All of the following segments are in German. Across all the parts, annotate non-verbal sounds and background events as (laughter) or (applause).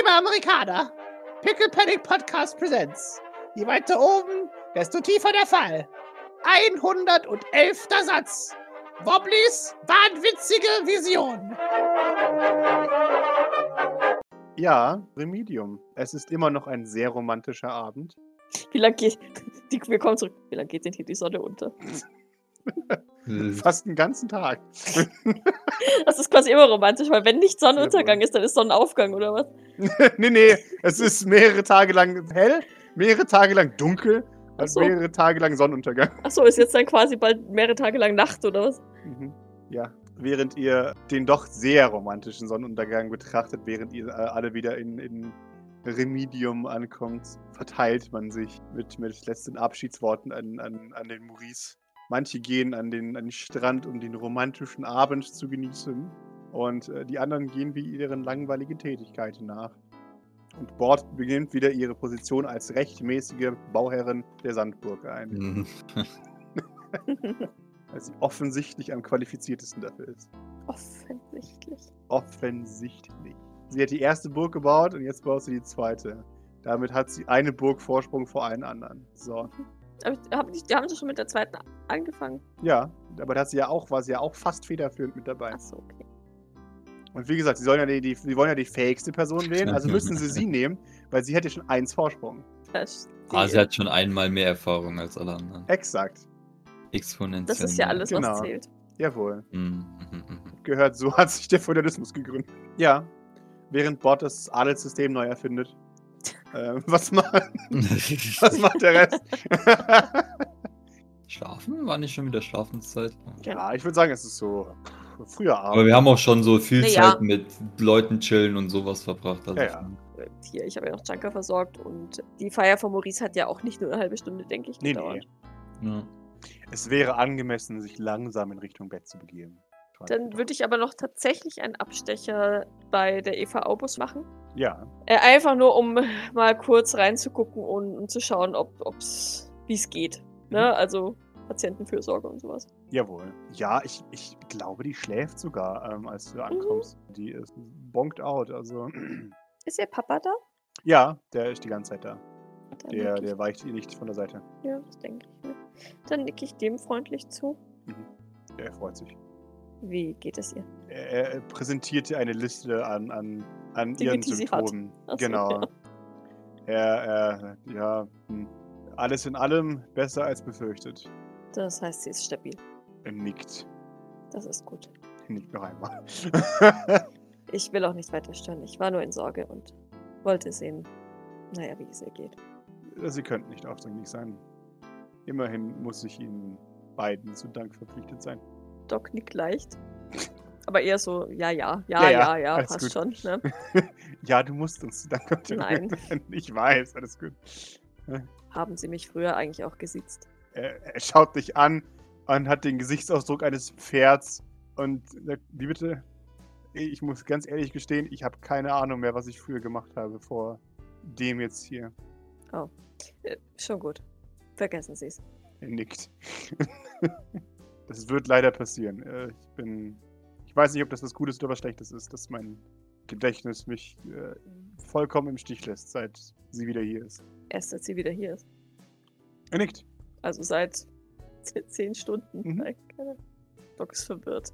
Liebe Amerikaner, Pickle Panic Podcast Presents. Je weiter oben, desto tiefer der Fall. 111. Satz. Wobblys wahnwitzige Vision. Ja, Remedium. Es ist immer noch ein sehr romantischer Abend. Wie lange geht. Die, (laughs) wir kommen zurück. Wie lange geht denn hier die Sonne unter? (laughs) Fast einen ganzen Tag. (laughs) Das ist quasi immer romantisch, weil wenn nicht Sonnenuntergang ist, dann ist Sonnenaufgang, oder was? (laughs) nee, nee, es ist mehrere Tage lang hell, mehrere Tage lang dunkel Ach und so. mehrere Tage lang Sonnenuntergang. Achso, ist jetzt dann quasi bald mehrere Tage lang Nacht, oder was? Mhm. Ja, während ihr den doch sehr romantischen Sonnenuntergang betrachtet, während ihr äh, alle wieder in, in Remedium ankommt, verteilt man sich mit, mit letzten Abschiedsworten an, an, an den Maurice. Manche gehen an den, an den Strand, um den romantischen Abend zu genießen. Und äh, die anderen gehen wie ihren langweiligen Tätigkeiten nach. Und Bord beginnt wieder ihre Position als rechtmäßige Bauherrin der Sandburg ein, Mhm. (laughs) (laughs) weil sie offensichtlich am qualifiziertesten dafür ist. Offensichtlich. Offensichtlich. Sie hat die erste Burg gebaut und jetzt baut sie die zweite. Damit hat sie eine Burg Vorsprung vor allen anderen. So. Ich, hab die haben sie schon mit der zweiten angefangen. Ja, aber da hat sie ja auch, war sie ja auch fast federführend mit dabei. Achso, okay. Und wie gesagt, sie, sollen ja die, die, sie wollen ja die fähigste Person (laughs) wählen, also müssen sie sie nehmen, weil sie ja schon eins Vorsprung. Verstehe. Ah, sie hat schon einmal mehr Erfahrung als alle anderen. Exakt. Exponentiell. das ist ja alles, Genau. was zählt. Jawohl. Mhm. Gehört, so hat sich der Feudalismus gegründet. Ja. Während Bord das Adelssystem neu erfindet. Äh, was, macht, (laughs) was macht der Rest? (laughs) Schlafen? War nicht schon wieder Schlafenszeit? ja, ich würde sagen, es ist so früher Aber Abend. wir haben auch schon so viel Naja. Zeit mit Leuten chillen und sowas verbracht. Also Ja, ja. Hier, ich habe ja noch Junker versorgt und die Feier von Maurice hat ja auch nicht nur eine halbe Stunde, denke ich, Nee, gedauert. nee. Ja. Es wäre angemessen, sich langsam in Richtung Bett zu begeben. Dann würde ich aber noch tatsächlich einen Abstecher bei der Eva Aubus machen. Ja, Äh, einfach nur, um (laughs) mal kurz reinzugucken und, um zu schauen, ob wie es geht. Ne? Also Patientenfürsorge und sowas. jawohl. Ja, ich, ich glaube, die schläft sogar, ähm, als du ankommst. Die ist bonked out, also. (clears throat) Ist ihr Papa da? ja, der ist die ganze Zeit da. Dann Der, der weicht ihr nicht von der Seite. Ja, das denke ich mir. Dann nicke ich dem freundlich zu. Der freut sich. Wie geht es ihr? Er, er präsentiert dir eine Liste an, an, an Dinge, ihren die. Symptomen. So, genau. ja. Er, er, ja, hm. alles in allem besser als befürchtet. Das heißt, sie ist stabil. Er nickt. Das ist gut. Nickt noch einmal. (laughs) (laughs) Ich will auch nicht weiter stören. Ich war nur in Sorge und wollte sehen, naja, wie es ihr geht. Sie könnten nicht aufdringlich sein. Immerhin muss ich Ihnen beiden zu Dank verpflichtet sein. Doc nickt leicht. Aber eher so, ja, ja, Ja, ja, ja, ja, passt gut. schon. Ne? (laughs) ja, du musst uns zu Dank verpflichten. Nein. Ich weiß, alles gut. Haben sie mich früher eigentlich auch gesiezt? Er, er schaut dich an und hat den Gesichtsausdruck eines Pferds und sagt, wie bitte? Ich muss ganz ehrlich gestehen, ich habe keine Ahnung mehr, was ich früher gemacht habe vor dem jetzt hier. Äh, schon gut. Vergessen sie es. Er nickt. (laughs) das wird leider passieren. Äh, Ich bin. Ich weiß nicht, ob das was Gutes oder was Schlechtes ist, dass mein Gedächtnis mich äh, vollkommen im Stich lässt, seit sie wieder hier ist. Erst als sie wieder hier ist. Er nickt. Also seit ze- zehn Stunden. Mhm. Doc ist verwirrt.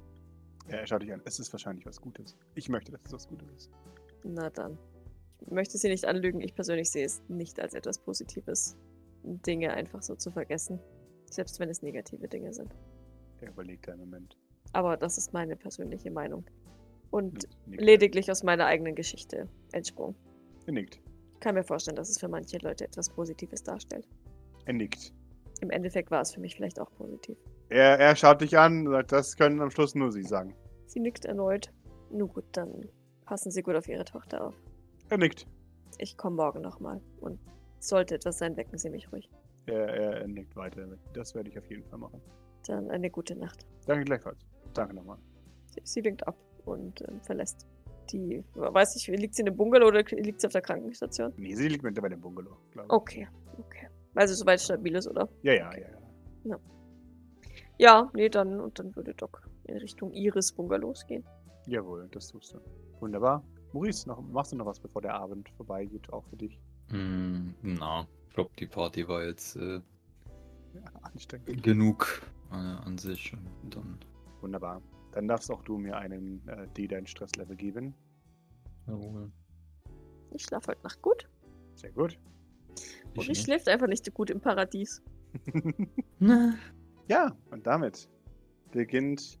Er schaut dich an. Es ist wahrscheinlich was Gutes. Ich möchte, dass es was Gutes ist. Na dann. Ich möchte sie nicht anlügen. Ich persönlich sehe es nicht als etwas Positives, Dinge einfach so zu vergessen. Selbst wenn es negative Dinge sind. Er überlegt einen Moment. Aber das ist meine persönliche Meinung. Und Nickt. lediglich aus meiner eigenen Geschichte entsprungen. Er nickt. Ich kann mir vorstellen, dass es für manche Leute etwas Positives darstellt. Er nickt. Im Endeffekt war es für mich vielleicht auch positiv. Er, er schaut dich an und sagt, das können am Schluss nur Sie sagen. Sie nickt erneut. Nun gut, dann passen Sie gut auf Ihre Tochter auf. Er nickt. Ich komme morgen nochmal. Und sollte etwas sein, wecken Sie mich ruhig. Er, er, er nickt weiter. Das werde ich auf jeden Fall machen. Dann eine gute Nacht. Danke gleichfalls. Danke nochmal. Sie, sie winkt ab und ähm, verlässt die. Weiß ich, liegt sie in einem Bungalow oder liegt sie auf der Krankenstation? Nee, sie liegt mittlerweile im Bungalow, glaube ich. Okay, okay. Weil sie soweit stabil ist, oder? Ja, ja, ja, ja. Ja, nee, dann und dann würde Doc in Richtung ihres Bungalows gehen. Jawohl, das tust du. Wunderbar. Maurice, noch, machst du noch was, bevor der Abend vorbeigeht, auch für dich? Hm, na, ich glaube, die Party war jetzt äh, Ja, (laughs) anstrengend. genug äh, an sich. Und dann, Wunderbar. Dann darfst auch du mir einen äh, D dein Stresslevel geben. jawohl. Ich schlafe heute Nacht gut. Sehr gut. Und ich schläft einfach nicht so gut im Paradies. (laughs) ja, und damit beginnt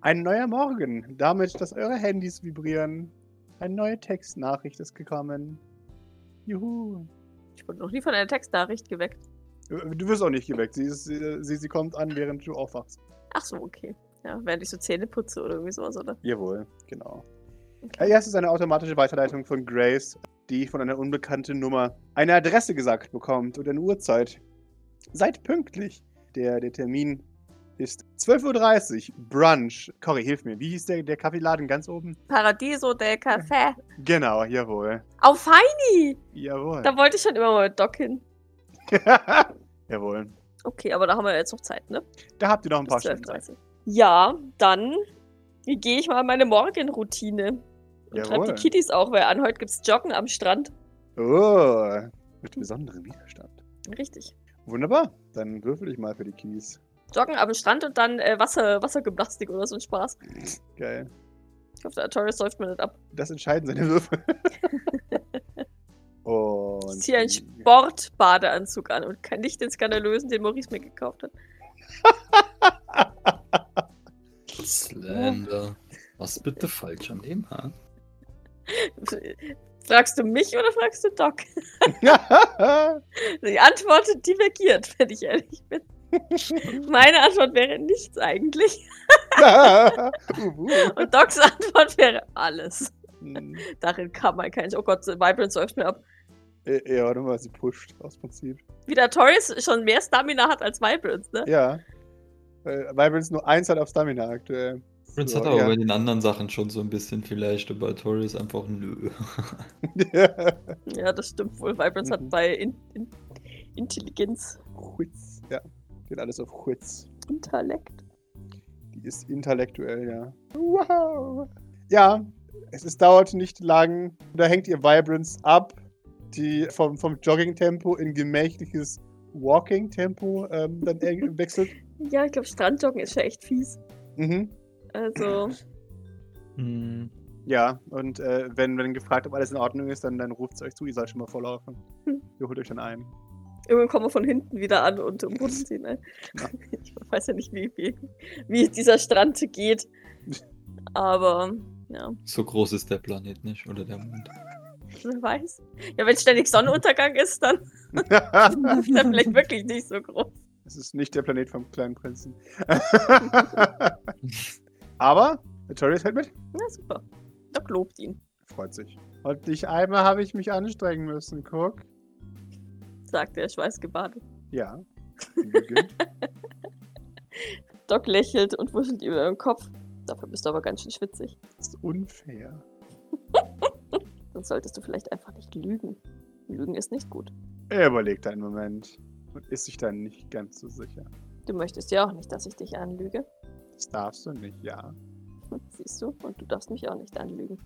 ein neuer Morgen. Damit, dass eure Handys vibrieren. Eine neue Textnachricht ist gekommen. Juhu. Ich wurde noch nie von einer Textnachricht geweckt. Du wirst auch nicht geweckt. Sie, ist, sie, sie kommt an, während du aufwachst. Ach so, okay. Ja, während ich so Zähne putze oder irgendwie sowas, oder? Jawohl, genau. Okay. Es ist eine automatische Weiterleitung von Grace, die von einer unbekannten Nummer eine Adresse gesagt bekommt und eine Uhrzeit. Seid pünktlich. Der, der Termin ist 12.30 Uhr. Brunch. Cory, hilf mir. Wie hieß der, der Kaffeeladen ganz oben? Paradiso del Café. Genau, jawohl. Auf Feini! Jawohl. Da wollte ich schon immer mal mit Doc hin. (laughs) jawohl. Okay, aber da haben wir jetzt noch Zeit, ne? Da habt ihr noch ein paar Bis Stunden Zeit. 12.30 Ja, dann gehe ich mal meine Morgenroutine. Und Jawohl. die Kitties auch, weil an heute gibt's Joggen am Strand. Oh, mit besonderem Widerstand. Richtig. Wunderbar. Dann würfel ich mal für die Keys. Joggen am Strand und dann äh, Wasser, Wassergymnastik oder so ein Spaß. Geil. Ich hoffe, der Artorias säuft mir nicht ab. Das entscheiden seine Würfel. (laughs) Und. Ich ziehe einen Sportbadeanzug an und kann nicht den skandalösen, den Maurice mir gekauft hat. Slender. Was bitte falsch an dem Haar? (laughs) Fragst du mich oder fragst du Doc? (laughs) Die Antwort divergiert, wenn ich ehrlich bin. Meine Antwort wäre nichts eigentlich. (laughs) Und Docs Antwort wäre alles. Hm. Darin kann man keinen. Oh Gott, Vibrant säuft mir ab. Äh, Ja, warte mal, sie pusht aus Prinzip. Wie der Torres schon mehr Stamina hat als Vibrant, ne? Ja. Äh, Vibrance nur eins hat auf Stamina aktuell. Prince So, hat aber ja. bei den anderen Sachen schon so ein bisschen vielleicht, aber ist einfach nö. (laughs) Ja, das stimmt wohl. Vibrant Mhm. hat bei in, in, Intelligenz, Witz. Ja, geht alles auf Witz. Intellekt. Die ist intellektuell, ja. Wow. Ja, es ist, dauert nicht lang. Da hängt ihr Vibrance ab, die vom, vom Jogging-Tempo in gemächliches Walking-Tempo ähm, dann (laughs) wechselt. Ja, ich glaube, Strandjoggen ist schon echt fies. Mhm. Also, Hm. Ja, und äh, wenn, wenn gefragt, ob alles in Ordnung ist, dann, dann ruft es euch zu, ihr sollt schon mal vorlaufen. Hm. Ihr holt euch dann ein. irgendwann kommen wir von hinten wieder an und umrundeln sie. Ne? Ja. (laughs) Ich weiß ja nicht, wie, wie, wie dieser Strand geht. (laughs) Aber, ja, So groß ist der Planet nicht oder der Mond. Wer weiß. Ja, wenn ständig Sonnenuntergang ist, dann (laughs) ist er vielleicht wirklich nicht so groß. Es ist nicht der Planet vom kleinen Prinzen. (laughs) Aber, Victorious hält mit. Na, super. Doc lobt ihn, Freut sich. Und dich einmal habe ich mich anstrengen müssen, guck. sagt er, schweißgebadet. Ja. (laughs) Doc lächelt und wuschelt ihm über den Kopf. Dafür bist du aber ganz schön schwitzig. das ist unfair. Dann solltest du vielleicht einfach nicht lügen. Lügen ist nicht gut. Er überlegt einen Moment und ist sich dann nicht ganz so sicher. Du möchtest ja auch nicht, dass ich dich anlüge. Das darfst du nicht, ja. (laughs) Siehst du? Und du darfst mich auch nicht anlügen.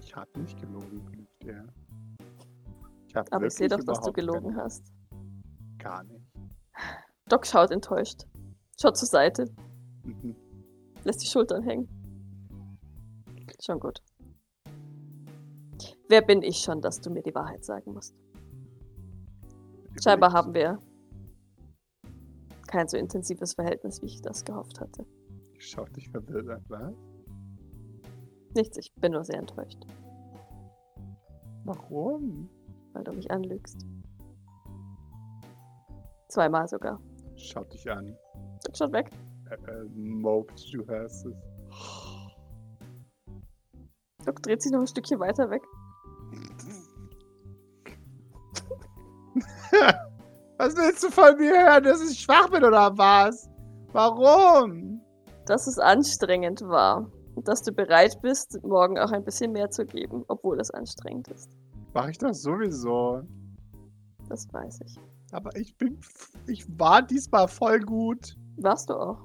Ich habe nicht gelogen, er. Ich hab Aber ich sehe doch, dass du gelogen keine- hast. Gar nicht. Doc schaut enttäuscht. Schaut zur Seite, Mhm. lässt die Schultern hängen. Schon gut. Wer bin ich schon, dass du mir die Wahrheit sagen musst? Scheinbar haben wir kein so intensives Verhältnis, wie ich das gehofft hatte. Schaut dich verwirrt an, was? Nichts, ich bin nur sehr enttäuscht, Warum? weil du mich anlügst. Zweimal sogar. Schaut dich an. Schaut weg. Äh, äh, moped, du hörst es. Doc dreht sich noch ein Stückchen weiter weg. Was willst du von mir hören, dass ich schwach bin oder was? Warum? Dass es anstrengend war. Und dass du bereit bist, morgen auch ein bisschen mehr zu geben, obwohl es anstrengend ist. Mach ich das sowieso. Das weiß ich. Aber ich bin. Ich war diesmal voll gut. Warst du auch.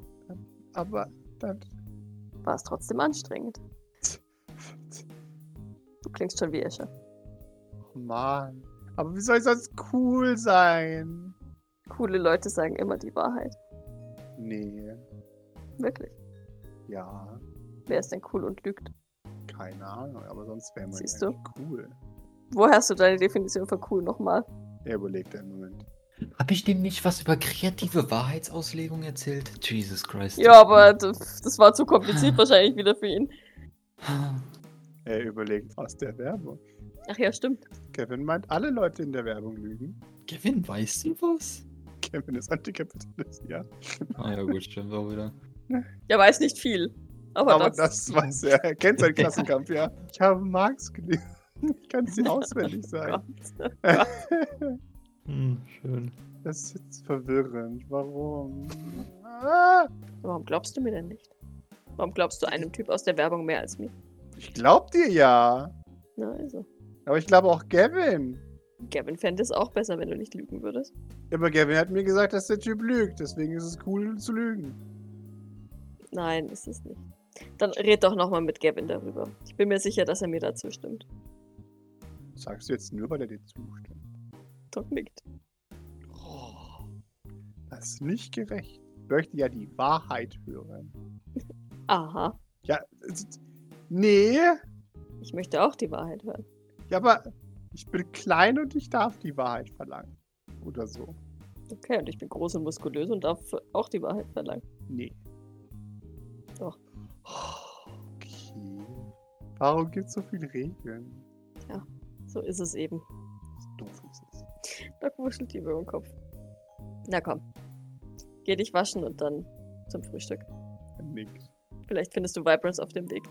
Aber dann. War es trotzdem anstrengend. (laughs) Du klingst schon wie Escher. Oh Mann. Aber wie soll das cool sein? Coole Leute sagen immer die Wahrheit. Nee. Wirklich. Ja. Wer ist denn cool und lügt? Keine Ahnung, aber sonst wäre man Siehst ja du? cool. Woher hast du deine Definition von cool nochmal? Er überlegt einen Moment. Habe ich dem nicht was über kreative Wahrheitsauslegung erzählt? Jesus Christ. Ja, aber das, das war zu kompliziert (sighs) wahrscheinlich wieder für ihn. Er überlegt aus der Werbung. Ach ja, stimmt. Kevin meint, alle Leute in der Werbung lügen. Kevin, weißt du was? Kevin ist Antikapitalist, ja. Ah ja, gut, stimmt auch wieder. Er weiß nicht viel. Aber, Aber das, das weiß er. Er kennt seinen (laughs) Klassenkampf, ja. Ich habe Marx gelesen. Ich kann es dir auswendig sagen. (laughs) Gott. Hm, schön. Das ist jetzt verwirrend. Warum? Ah, Warum glaubst du mir denn nicht? Warum glaubst du einem Typ aus der Werbung mehr als mir? ich glaub dir ja. Na also. Aber ich glaube auch Gavin. Gavin fände es auch besser, wenn du nicht lügen würdest. Aber Gavin hat mir gesagt, dass der Typ lügt. Deswegen ist es cool zu lügen. Nein, ist es nicht. Dann red doch nochmal mit Gavin darüber. Ich bin mir sicher, dass er mir dazu stimmt. Sagst du jetzt nur, weil er dir zustimmt? Doc nickt. Oh, das ist nicht gerecht. Ich möchte ja die Wahrheit hören. (laughs) Aha. Ja, nee. Ich möchte auch die Wahrheit hören. Ja, aber ich bin klein und ich darf die Wahrheit verlangen. Oder so. Okay, und ich bin groß und muskulös und darf auch die Wahrheit verlangen. Nee. Doch. Okay. Warum gibt es so viele Regeln? So ist es eben. So doof ist es. Doc wuschelt über den Kopf. Na komm. Geh dich waschen und dann zum Frühstück. Nickt. Vielleicht findest du Vibrance auf dem Weg.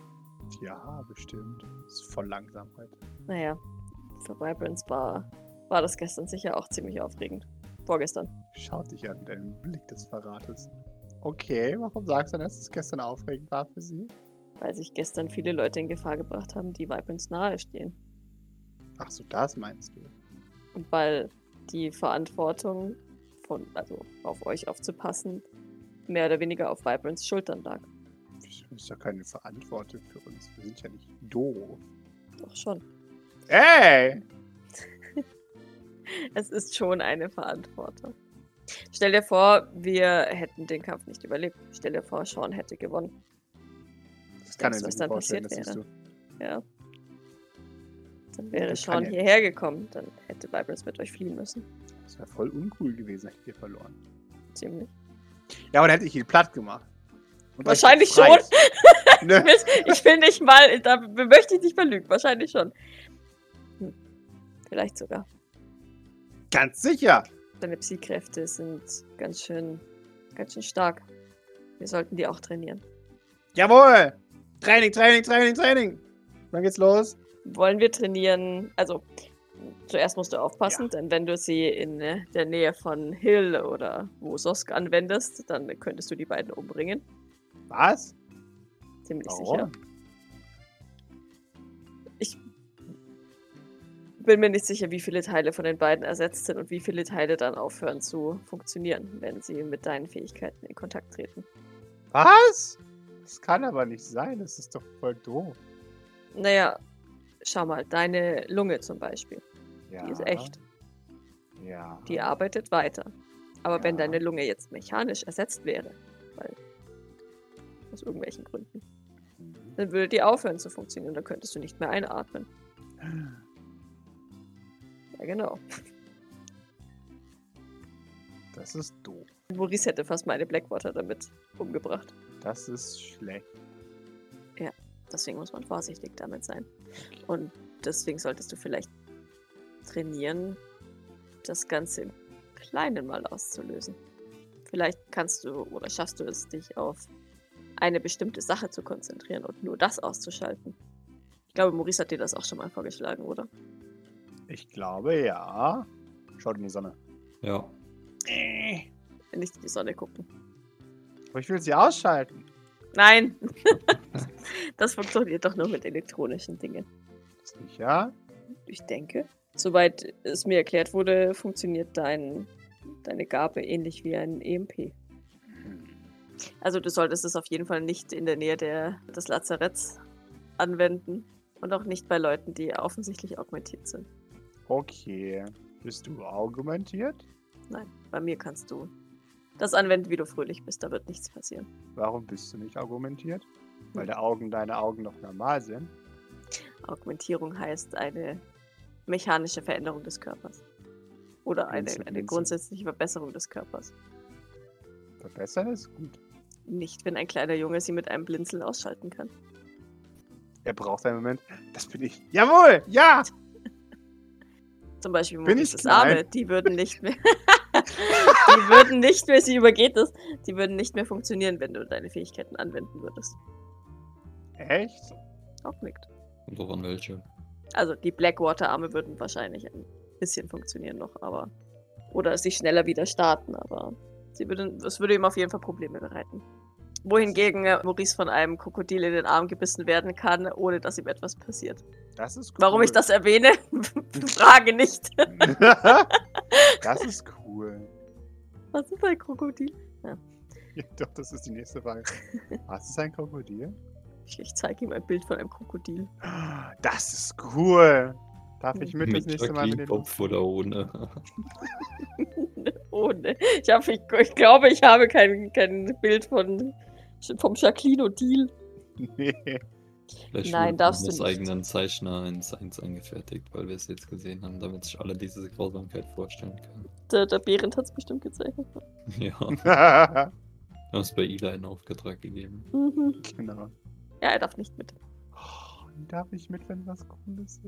Ja, bestimmt. Ist voll langsam heute. Naja, für Vibrance war, war das gestern sicher auch ziemlich aufregend. Vorgestern. Schaut dich an, deinen Blick des Verrates. Okay, warum sagst du denn, dass es gestern aufregend war für sie? Weil sich gestern viele Leute in Gefahr gebracht haben, die Vibrance nahestehen. Ach so, das meinst du. Und weil die Verantwortung von, also auf euch aufzupassen, mehr oder weniger auf Vibrance Schultern lag. Das ist ja keine Verantwortung für uns. Wir sind ja nicht doof. Doch schon. Ey! (laughs) Es ist schon eine Verantwortung. Stell dir vor, wir hätten den Kampf nicht überlebt. Stell dir vor, Sean hätte gewonnen. Das kann er du, sich was nicht vorstellen, passiert das du. Ja. Dann wäre Das kann Sean hierher gekommen. Dann hätte Vibrance mit euch fliehen müssen. Das wäre voll uncool gewesen, hättet ihr verloren. Ziemlich. Ja, aber dann hätte ich ihn platt gemacht. Wahrscheinlich befreit. (laughs) ne? Ich will nicht mal, da möchte ich nicht mal lügen. Wahrscheinlich schon. Hm. Vielleicht sogar. Ganz sicher. Deine Psy-Kräfte sind ganz schön, ganz schön stark. Wir sollten die auch trainieren. Jawohl! Training, Training, Training, Training! Wann geht's los? Wollen wir trainieren? Also, zuerst musst du aufpassen, Ja. denn wenn du sie in äh, der Nähe von Hill oder Wososk anwendest, dann könntest du die beiden umbringen. Was? Ziemlich sicher. Warum? Ich bin mir nicht sicher, wie viele Teile von den beiden ersetzt sind und wie viele Teile dann aufhören zu funktionieren, wenn sie mit deinen Fähigkeiten in Kontakt treten. Was? Das kann aber nicht sein. Das ist doch voll doof. Naja, schau mal, deine Lunge zum Beispiel, Ja. die ist echt. Ja. Die arbeitet weiter. Aber wenn Ja. deine Lunge jetzt mechanisch ersetzt wäre, weil aus irgendwelchen Gründen, dann würde die aufhören zu funktionieren. Dann könntest du nicht mehr einatmen. Ja, genau. Das ist doof. Maurice hätte fast meine Blackwater damit umgebracht. Das ist schlecht. Deswegen muss man vorsichtig damit sein. Und deswegen solltest du vielleicht trainieren, das Ganze im Kleinen mal auszulösen. Vielleicht kannst du oder schaffst du es, dich auf eine bestimmte Sache zu konzentrieren und nur das auszuschalten. Ich glaube, Maurice hat dir das auch schon mal vorgeschlagen, oder? Ich glaube ja. Schaut in die Sonne. Ja. Nicht in die Sonne gucken. Aber ich will sie ausschalten. Nein! (laughs) das funktioniert doch nur mit elektronischen Dingen. Sicher? Ich denke. Soweit es mir erklärt wurde, funktioniert dein, deine Gabe ähnlich wie ein EMP. Hm. Also du solltest es auf jeden Fall nicht in der Nähe der, des Lazaretts anwenden. Und auch nicht bei Leuten, die offensichtlich augmentiert sind. Okay. Bist du argumentiert? Nein, bei mir kannst du das anwenden, wie du fröhlich bist. Da wird nichts passieren. Warum bist du nicht argumentiert? Weil die Augen deine Augen noch normal sind. Augmentierung heißt eine mechanische Veränderung des Körpers. Oder eine, eine grundsätzliche Verbesserung des Körpers. Verbessern ist gut. Nicht, wenn ein kleiner Junge sie mit einem Blinzeln ausschalten kann. Er braucht einen Moment. Das bin ich. Jawohl! Ja! (laughs) Zum Beispiel klein? Arme, die würden nicht mehr. (laughs) die würden nicht mehr, sie übergeht es, die würden nicht mehr funktionieren, wenn du deine Fähigkeiten anwenden würdest. Echt? Auch nickt. Und auch an welche. Also die Blackwater-Arme würden wahrscheinlich ein bisschen funktionieren noch, aber. Oder sich schneller wieder starten, aber sie würden, es würde ihm auf jeden Fall Probleme bereiten. Wohingegen äh, Maurice von einem Krokodil in den Arm gebissen werden kann, ohne dass ihm etwas passiert. Das ist cool. Warum ich das erwähne? (laughs) Frage nicht. (laughs) das ist cool. Was ist ein Krokodil? Ja, doch, das ist die nächste Frage. Was ist ein Krokodil? Ich, ich zeige ihm ein Bild von einem Krokodil. Das ist cool. Darf ich mit, das Mit nächste Mal mit den Jacqueline-Kopf oder ohne. (laughs) Ohne. Ich, hab, ich, ich glaube, ich habe kein, kein Bild von, vom Jacqueline Deal. Nee. (laughs) Vielleicht Nein, darfst du nicht. eigenen Zeichner eins, eins angefertigt, weil wir es jetzt gesehen haben, damit sich alle diese Grausamkeit vorstellen können. Der, der Behrendt hat es bestimmt gezeichnet. (laughs) Ja, (laughs) wir haben es bei Ila in Auftrag gegeben. Mhm. genau. Ja, er darf nicht mit. Oh, darf ich mit, wenn was Cooles ist?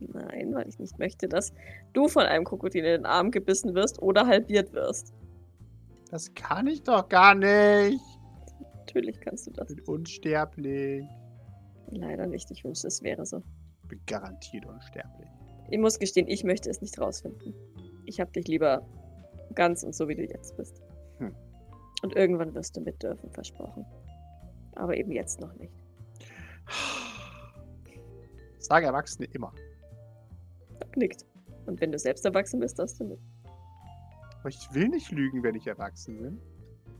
Nein, weil ich nicht möchte, dass du von einem Krokodil in den Arm gebissen wirst oder halbiert wirst. Das kann ich doch gar nicht. Natürlich kannst du das. Ich bin unsterblich. Leider nicht. Ich wünschte, es wäre so. Ich bin garantiert unsterblich. Ich muss gestehen, ich möchte es nicht rausfinden. Ich hab dich lieber ganz und so, wie du jetzt bist. Hm. Und irgendwann wirst du mit dürfen, versprochen. Aber eben jetzt noch nicht. (sighs) Sagen Erwachsene immer. Nickt. Und wenn du selbst erwachsen bist, darfst du mit. Aber ich will nicht lügen, wenn ich erwachsen bin.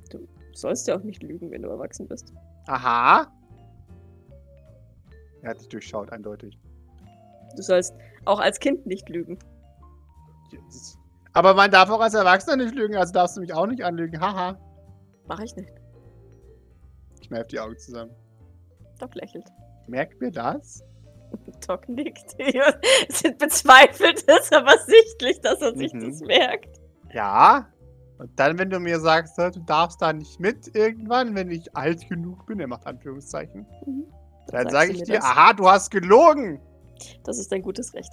Du sollst ja auch nicht lügen, wenn du erwachsen bist. Aha. Er hat dich durchschaut, eindeutig. Du sollst auch als Kind nicht lügen. Yes. Aber man darf auch als Erwachsener nicht lügen, also darfst du mich auch nicht anlügen. Haha. Mach ich nicht. Ich kneife die Augen zusammen. Doc lächelt. Merkt mir das? (laughs) Doc nickt. Es bezweifelt (laughs) es aber sichtlich, dass er sich Mhm. das merkt. Ja. Und dann, wenn du mir sagst, du darfst da nicht mit irgendwann, wenn ich alt genug bin, er macht Anführungszeichen, Mhm. dann sagst sage ich dir, das. aha, du hast gelogen. Das ist dein gutes Recht.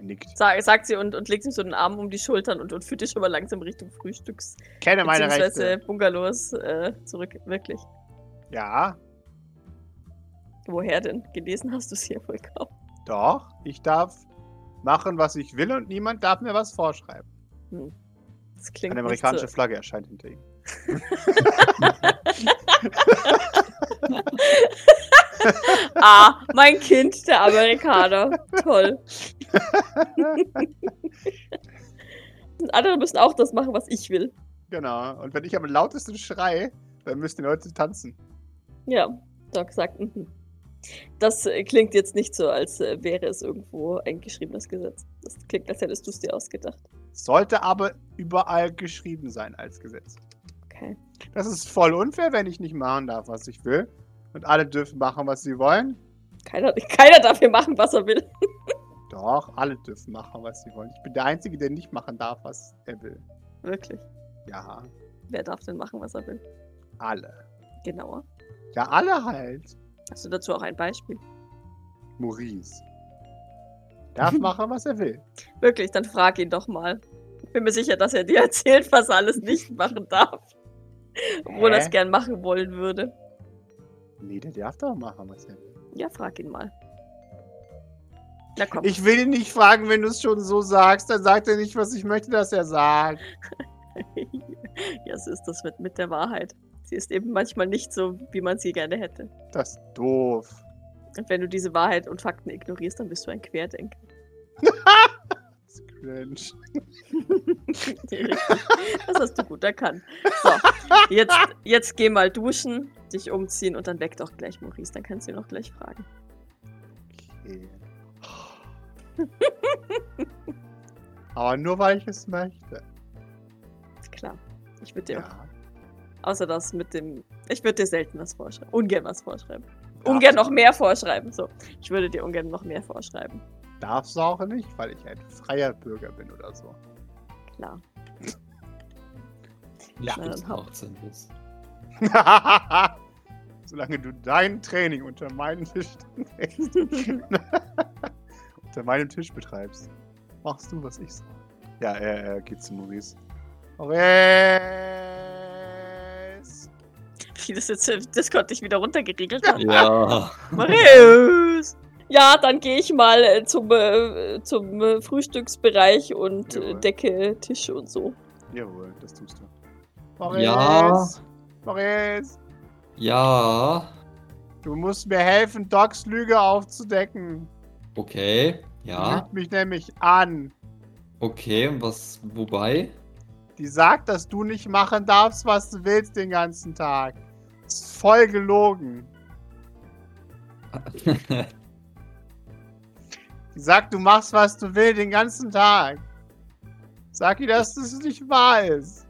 Nickt. Sag, sagt sie und, und legt ihm so den Arm um die Schultern und, und führt dich schon mal langsam Richtung Frühstücks- Kenne meine Rechte. Bungalows äh, zurück. Wirklich. Ja, Woher denn? Gelesen hast du es hier wohl kaum. doch. Ich darf machen, was ich will und niemand darf mir was vorschreiben. Das klingt Eine amerikanische so. Flagge erscheint hinter ihm. (laughs) Ah, mein Kind, der Amerikaner. Toll. (laughs) Andere müssen auch das machen, was ich will. Genau. Und wenn ich am lautesten schrei, dann müssen die Leute tanzen. Ja, Doc sagt, mhm. Das äh, klingt jetzt nicht so, als äh, wäre es irgendwo ein geschriebenes Gesetz. Das klingt, als hättest du es dir ausgedacht. Sollte aber überall geschrieben sein als Gesetz. Okay. Das ist voll unfair, wenn ich nicht machen darf, was ich will. Und alle dürfen machen, was sie wollen. Keiner, keiner darf hier machen, was er will. (laughs) Doch, alle dürfen machen, was sie wollen. Ich bin der Einzige, der nicht machen darf, was er will. Wirklich. Ja, Wer darf denn machen, was er will? alle. Genauer. Ja, alle halt. Hast du dazu auch ein Beispiel? Maurice. Darf machen, was er will. Wirklich, dann frag ihn doch mal. Ich bin mir sicher, dass er dir (laughs) erzählt, was er alles nicht machen darf. Obwohl er es gern machen wollen würde. Nee, der darf doch machen, was er will. Ja, frag ihn mal. Na komm. Ich will ihn nicht fragen, wenn du es schon so sagst. Dann sagt er nicht, was ich möchte, dass er sagt. (laughs) ja, so ist das mit, mit der Wahrheit. Sie ist eben manchmal nicht so, wie man sie gerne hätte. Das ist doof. Und wenn du diese Wahrheit und Fakten ignorierst, dann bist du ein Querdenker. Das ist Mensch. das hast du gut erkannt. So, jetzt, jetzt geh mal duschen, dich umziehen und dann weg doch gleich Maurice. Dann kannst du ihn auch gleich fragen. Okay. Aber nur weil ich es möchte. Klar. Ich würde dir, Ja. außer das mit dem, ich würde dir selten was vorschreiben. Ungern was vorschreiben. Ungern noch mehr vorschreiben. So, ich würde dir ungern noch mehr vorschreiben. Darfst du auch nicht, weil ich ein freier Bürger bin oder so. Klar. Nicht Na, dann hau. 18 bist. (laughs) Solange du dein Training unter meinem Tisch (laughs) unter meinem Tisch betreibst, machst du, was ich sage. Ja, er, er geht zu Maurice. Maurice! (laughs) Wie das jetzt das konnte ich wieder runtergeregelt haben. Ja. (laughs) Marius! Ja, dann gehe ich mal äh, zum, äh, zum äh, Frühstücksbereich und äh, Jawohl. decke Tische und so. Jawohl, das tust du. Maurice! Ja. Maurice! Ja. Du musst mir helfen, Docs Lüge aufzudecken. Okay. Die Ja. lügt mich nämlich an. Okay. Und was, wobei? Die sagt, dass du nicht machen darfst, was du willst den ganzen Tag. Ist voll gelogen. (laughs) Die sagt, du machst, was du willst den ganzen Tag. Sag ihr, dass das nicht wahr ist.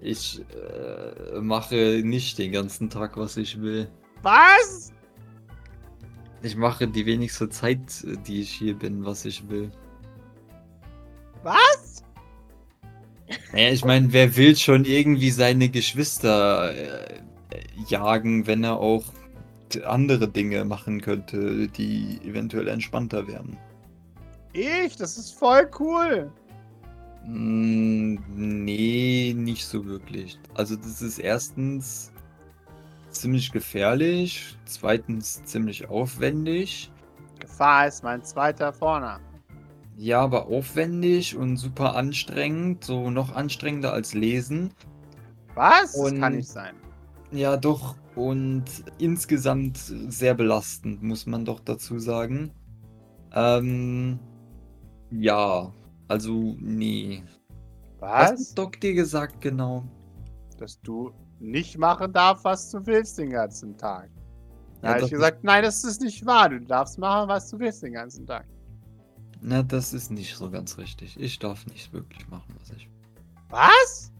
ich äh, mache nicht den ganzen Tag, was ich will. Was? Ich mache die wenigste Zeit, die ich hier bin, was ich will. Was? Naja, ich meine, wer will schon irgendwie seine Geschwister äh, jagen, wenn er auch andere Dinge machen könnte, die eventuell entspannter wären? Ich? Das ist voll cool. Mm, nee, nicht so wirklich. Also das ist erstens ziemlich gefährlich, zweitens ziemlich aufwendig. Gefahr ist mein zweiter Vorname. Ja, aber aufwendig und super anstrengend, so noch anstrengender als lesen. Was? Das Und- kann nicht sein. Ja, doch. Und insgesamt sehr belastend, muss man doch dazu sagen. Ähm, ja, also nee. Was Was? hat Doc dir gesagt genau? Dass du nicht machen darfst, was du willst den ganzen Tag. Da Ja, habe ich gesagt, nein, das ist nicht wahr. Du darfst machen, was du willst den ganzen Tag. Na, das ist nicht so ganz richtig. Ich darf nicht wirklich machen, was ich will. Was?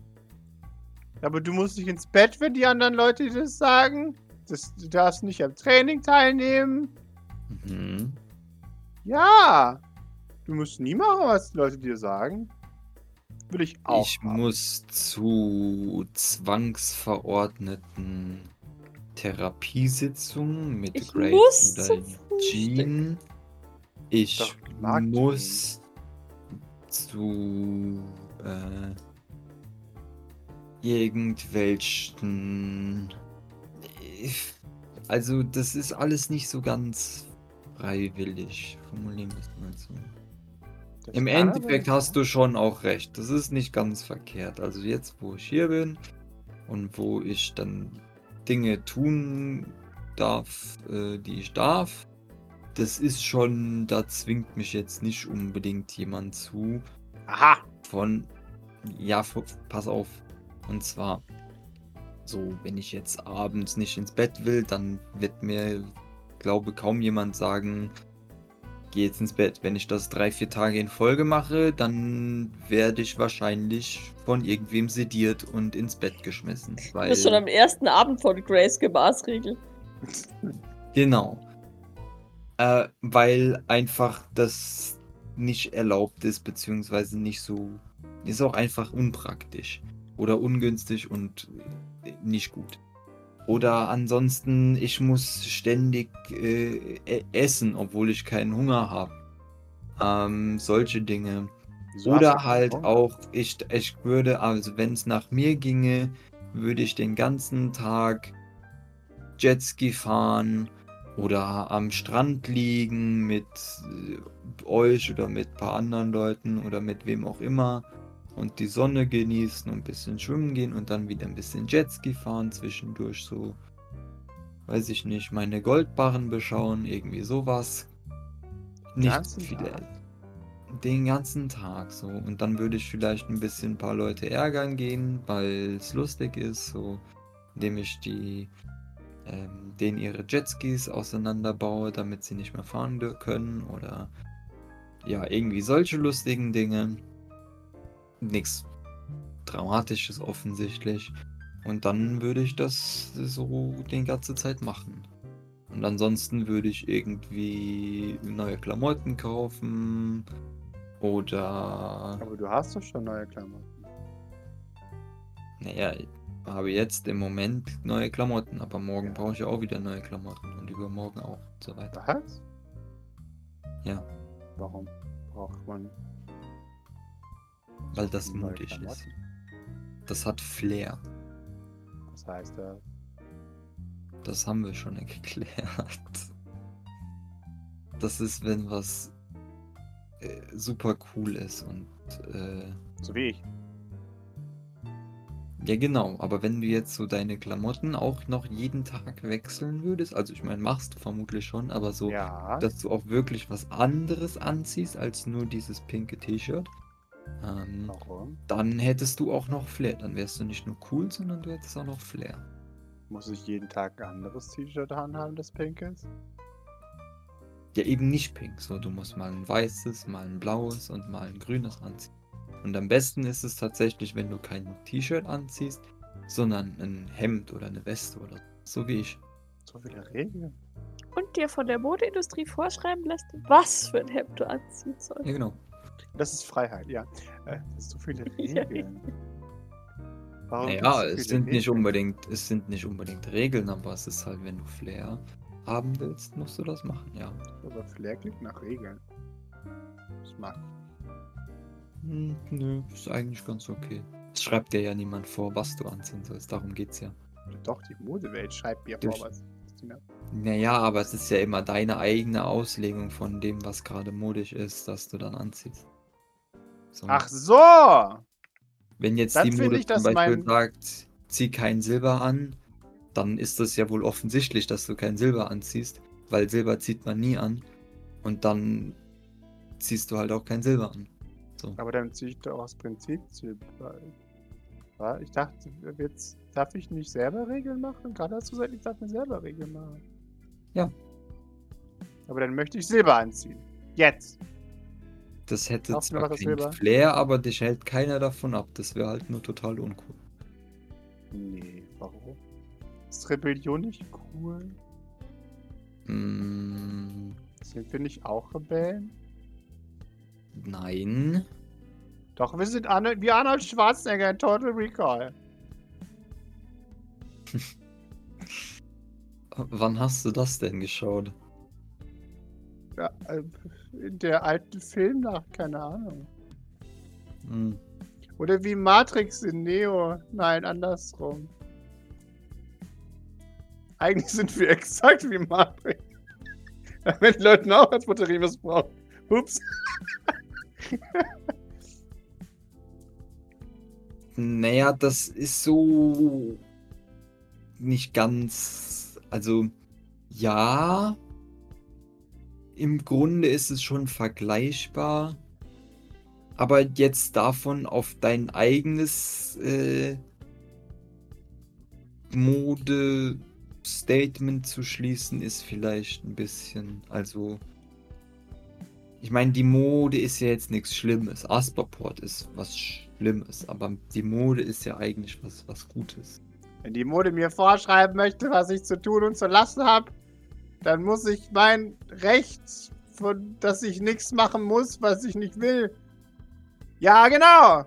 Aber du musst nicht ins Bett, wenn die anderen Leute dir das sagen. Das, du darfst nicht am Training teilnehmen. Mhm. Ja. Du musst nie machen, was die Leute dir sagen. Will ich auch. Ich haben. muss zu zwangsverordneten Therapiesitzungen mit Ich Grace muss oder zum Frühstück. Jean. Ich muss zu äh, irgendwelchen. Also, das ist alles nicht so ganz freiwillig. Formulieren wir es mal so. Das Im aber Endeffekt nicht hast du schon auch recht. Das ist nicht ganz verkehrt. Also jetzt, wo ich hier bin und wo ich dann Dinge tun darf, äh, die ich darf, das ist schon, da zwingt mich jetzt nicht unbedingt jemand zu Aha. von, ja, pass auf. Und zwar, so, wenn ich jetzt abends nicht ins Bett will, dann wird mir, glaube kaum jemand sagen, geh jetzt ins Bett. Wenn ich das drei, vier Tage in Folge mache, dann werde ich wahrscheinlich von irgendwem sediert und ins Bett geschmissen. Du Weil, bist schon am ersten Abend von Grace gemaßregelt. (laughs) Genau. Äh, weil einfach das nicht erlaubt ist, beziehungsweise nicht so. Ist auch einfach unpraktisch. Oder ungünstig und nicht gut. Oder ansonsten, ich muss ständig äh, e- essen, obwohl ich keinen Hunger habe. Ähm, solche Dinge. Hast Oder halt auch, ich, ich würde, also wenn es nach mir ginge, würde ich den ganzen Tag Jetski fahren oder am Strand liegen mit äh, euch oder mit ein paar anderen Leuten oder mit wem auch immer und die Sonne genießen und ein bisschen schwimmen gehen und dann wieder ein bisschen Jetski fahren zwischendurch so, weiß ich nicht, meine Goldbarren beschauen, irgendwie sowas. Nicht viele. Tag? den ganzen Tag so. Und dann würde ich vielleicht ein bisschen ein paar Leute ärgern gehen, weil es lustig ist, so indem ich die ähm, denen ihre Jetskis auseinanderbaue, damit sie nicht mehr fahren können oder ja, irgendwie solche lustigen Dinge. Nichts Dramatisches offensichtlich. Und dann würde ich das so die ganze Zeit machen. Und ansonsten würde ich irgendwie neue Klamotten kaufen oder Aber du hast doch schon neue Klamotten. naja, ich habe jetzt im Moment neue Klamotten, aber morgen brauche ich auch wieder neue Klamotten und übermorgen auch und so weiter. Was? Ja. Warum braucht man Weil das mutig ist. Das hat Flair. Das heißt, äh, Das haben wir schon (laughs) geklärt. Das ist, wenn was äh, super cool ist und äh, so wie ich. ja genau, aber wenn du jetzt so deine Klamotten auch noch jeden Tag wechseln würdest, also ich meine, machst du vermutlich schon, aber so, Ja. dass du auch wirklich was anderes anziehst als nur dieses pinke T-Shirt, ähm, Warum? dann hättest du auch noch Flair. Dann wärst du nicht nur cool, sondern du hättest auch noch Flair. Muss ich jeden Tag ein anderes T-Shirt anhaben, das pink ist? Ja, eben nicht pink. So, du musst mal ein weißes, mal ein blaues und mal ein grünes anziehen. Und am besten ist es tatsächlich, wenn du kein T-Shirt anziehst, sondern ein Hemd oder eine Weste oder so, so wie ich. So viele Regeln. Und dir von der Modeindustrie vorschreiben lässt, was für ein Hemd du anziehen sollst. Ja, genau. Das ist Freiheit, ja. Äh, Das ist so viele. (laughs) Regeln. Warum Naja, so es sind nicht Regeln? unbedingt, es sind nicht unbedingt Regeln, aber es ist halt, wenn du Flair haben willst, musst du das machen, ja. Aber Flair klingt nach Regeln. Das mag ich. Hm, nö, ist eigentlich ganz okay. Es schreibt dir ja niemand vor, was du anziehen sollst, darum geht's ja. Doch, die Modewelt schreibt mir Durch- vor, was. Naja, aber es ist ja immer deine eigene Auslegung von dem, was gerade modisch ist, dass du dann anziehst. So. Ach so! Wenn jetzt dann die Mode ich, zum Beispiel sagt, zieh kein Silber an, dann ist das ja wohl offensichtlich, dass du kein Silber anziehst, weil Silber zieht man nie an. Und dann ziehst du halt auch kein Silber an. So. Aber dann ziehe ich doch aus Prinzip Silber. Ich dachte, jetzt darf ich nicht selber Regeln machen? Gerade hast du gesagt, ich darf mir selber Regeln machen. Ja. Aber dann möchte ich Silber anziehen. Jetzt. Das hätte mir zwar keinen? Flair, aber dich hält keiner davon ab. Das wäre halt nur total uncool. Nee, warum? Ist Rebellion nicht cool? Mm, Sind wir nicht auch Rebellen? nein. Doch, wir sind Arnold, wie Arnold Schwarzenegger in Total Recall. (laughs) Wann hast du das denn geschaut? Äh, in der alten Film nach, keine Ahnung. Hm. Oder wie Matrix in Neo. Nein, andersrum. Eigentlich sind wir (laughs) exakt wie Matrix. (laughs) Wenn Leute auch als Batterie missbrauchen. Ups. Naja, das ist so nicht ganz. Also, ja. Im Grunde ist es schon vergleichbar. Aber jetzt davon auf dein eigenes äh, Mode-Statement zu schließen, ist vielleicht ein bisschen. Also. Ich meine, die Mode ist ja jetzt nichts Schlimmes. Asperport ist was Schlimmes, aber die Mode ist ja eigentlich was, was Gutes. Wenn die Mode mir vorschreiben möchte, was ich zu tun und zu lassen habe, dann muss ich mein Recht, von, dass ich nichts machen muss, was ich nicht will. Ja, genau.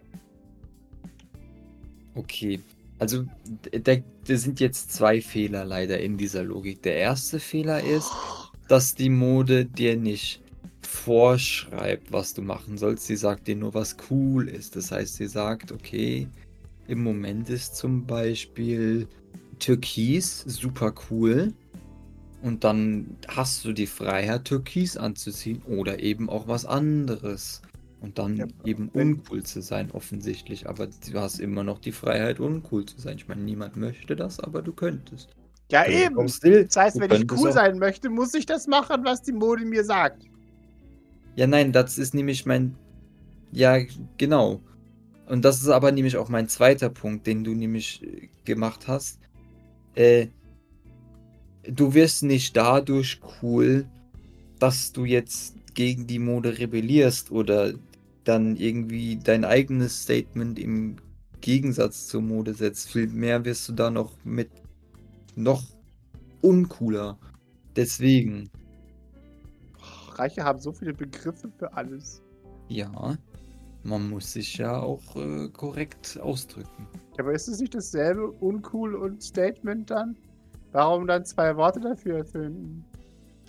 Okay, also da, da sind jetzt zwei Fehler leider in dieser Logik. Der erste Fehler ist, dass die Mode dir nicht vorschreibt, was du machen sollst. Sie sagt dir nur, was cool ist. Das heißt, sie sagt, okay, im Moment ist zum Beispiel Türkis super cool. Und dann hast du die Freiheit, Türkis anzuziehen oder eben auch was anderes. Und dann Ja, eben uncool zu sein, offensichtlich. Aber du hast immer noch die Freiheit, uncool zu sein. Ich meine, niemand möchte das, aber du könntest. Ja, Du eben. Still, Das heißt, wenn ich cool sein möchte, muss ich das machen, was die Mode mir sagt. Ja, nein, das ist nämlich mein. Ja, genau. Und das ist aber nämlich auch mein zweiter Punkt, den du nämlich äh, gemacht hast. Äh, du wirst nicht dadurch cool, dass du jetzt gegen die Mode rebellierst oder dann irgendwie dein eigenes Statement im Gegensatz zur Mode setzt. Vielmehr wirst du da noch mit noch uncooler. Deswegen, Reiche haben so viele Begriffe für alles. ja, man muss sich ja auch äh, korrekt ausdrücken. Aber ist es nicht dasselbe uncool und Statement dann? Warum dann zwei Worte dafür erfinden?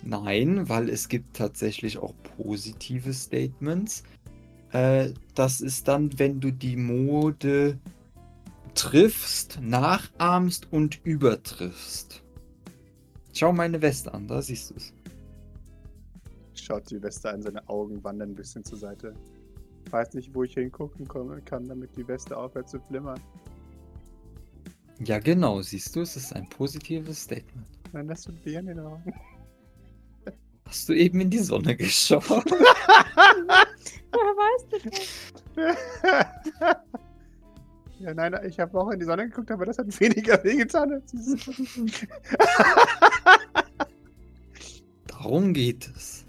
Nein, weil es gibt tatsächlich auch positive Statements. Äh, das ist dann, wenn du die Mode triffst, nachahmst und übertriffst. Schau meine Weste an, da siehst du es. Schaut die Weste an, seine Augen wandern ein bisschen zur Seite. Weiß nicht, wo ich hingucken kann, damit die Weste aufhört zu flimmern. Ja, genau, siehst du, es ist ein positives Statement. Nein, das tut weh in den Augen. Hast du eben in die Sonne geschaut? (laughs) Woher weißt du das? ja, nein, ich habe auch in die Sonne geguckt, aber das hat weniger wehgetan als dieses. Darum geht es.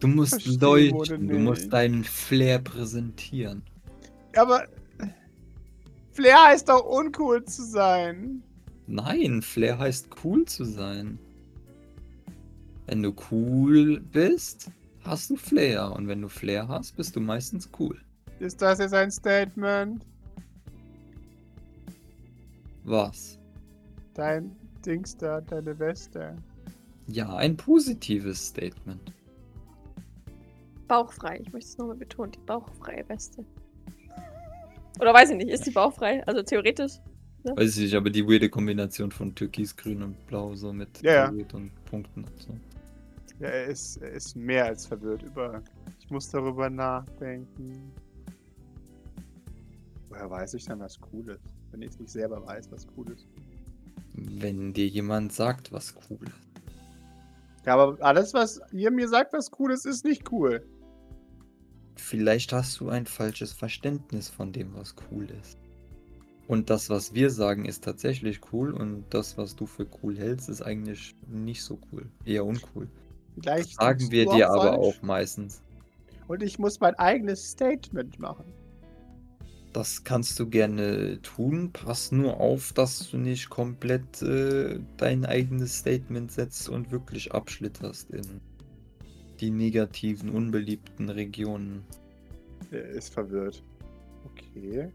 Du musst Verstehe Mode leuchten, du musst deinen Flair präsentieren. Aber Flair heißt doch uncool zu sein. Nein, Flair heißt cool zu sein. Wenn du cool bist, hast du Flair. Und wenn du Flair hast, bist du meistens cool. Ist das jetzt ein Statement? Was? Dein Dings da, deine Weste. Ja, ein positives Statement. Bauchfrei. Ich möchte es nochmal betonen. Die bauchfreie Weste. Oder weiß ich nicht, ist die bauchfrei? Also theoretisch. Weiß ich nicht, aber die weirde Kombination von Türkis, Grün und Blau, so mit Ja, ja. Und Punkten und so. Ja, er ist, er ist mehr als verwirrt über. Ich muss darüber nachdenken. Woher weiß ich dann, was cool ist? Wenn ich es nicht selber weiß, was cool ist. Wenn dir jemand sagt, was cool ist. Ja, aber alles, was ihr mir sagt, was cool ist, ist nicht cool. Vielleicht hast du ein falsches Verständnis von dem, was cool ist. Und das, was wir sagen, ist tatsächlich cool und das, was du für cool hältst, ist eigentlich nicht so cool. Eher uncool. Vielleicht Sagen liegst wir dir aber falsch auch meistens. Und ich muss mein eigenes Statement machen. Das kannst du gerne tun. Pass nur auf, dass du nicht komplett äh, dein eigenes Statement setzt und wirklich abschlitterst in die negativen, unbeliebten Regionen. Er ist verwirrt. Okay.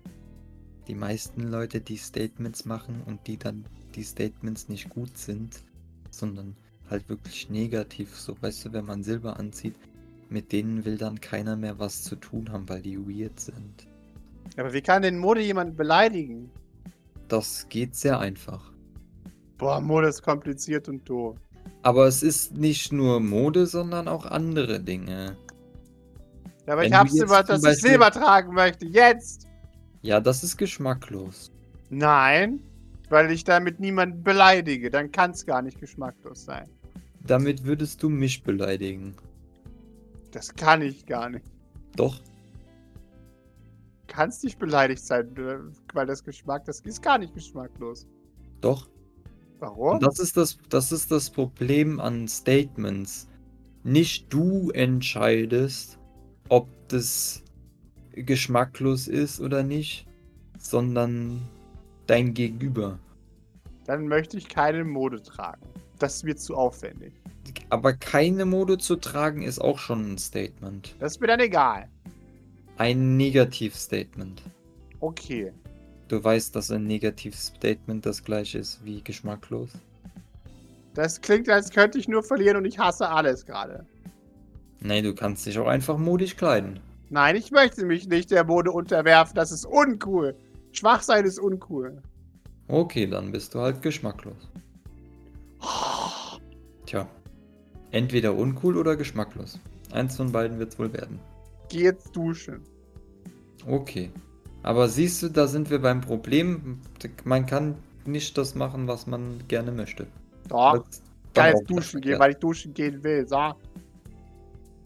Die meisten Leute, die Statements machen und die dann die Statements nicht gut sind, sondern halt wirklich negativ, so weißt du, wenn man Silber anzieht, mit denen will dann keiner mehr was zu tun haben, weil die weird sind. Aber wie kann denn Mode jemanden beleidigen? Das geht sehr einfach. Boah, Mode ist kompliziert und doof. Aber es ist nicht nur Mode, sondern auch andere Dinge. Ja, aber Wenn ich hab's immer, dass ich Beispiel- Silber tragen möchte. Jetzt! Ja, das ist geschmacklos. Nein, weil ich damit niemanden beleidige. Dann kann es gar nicht geschmacklos sein. Damit würdest du mich beleidigen. Das kann ich gar nicht. Doch, Kannst nicht beleidigt sein, weil das Geschmack, das ist gar nicht geschmacklos. doch. Warum? Und das ist das, das ist das Problem an Statements. Nicht du entscheidest, ob das geschmacklos ist oder nicht, sondern dein Gegenüber. Dann möchte ich keine Mode tragen. Das mir zu aufwendig. Aber keine Mode zu tragen ist auch schon ein Statement. Das ist mir dann egal. Ein Negativstatement. Okay. Du weißt, dass ein Negativstatement das gleiche ist wie geschmacklos. Das klingt, als könnte ich nur verlieren und ich hasse alles gerade. Nein, du kannst dich auch einfach modisch kleiden. Nein, ich möchte mich nicht der Mode unterwerfen. Das ist uncool. Schwachsein ist uncool. Okay, dann bist du halt geschmacklos. Tja. Entweder uncool oder geschmacklos. Eins von beiden wird es wohl werden. Geh jetzt duschen. Okay. Aber siehst du, da sind wir beim Problem. Man kann nicht das machen, was man gerne möchte. Das, kann jetzt duschen gehen, ja. weil ich duschen gehen will. So,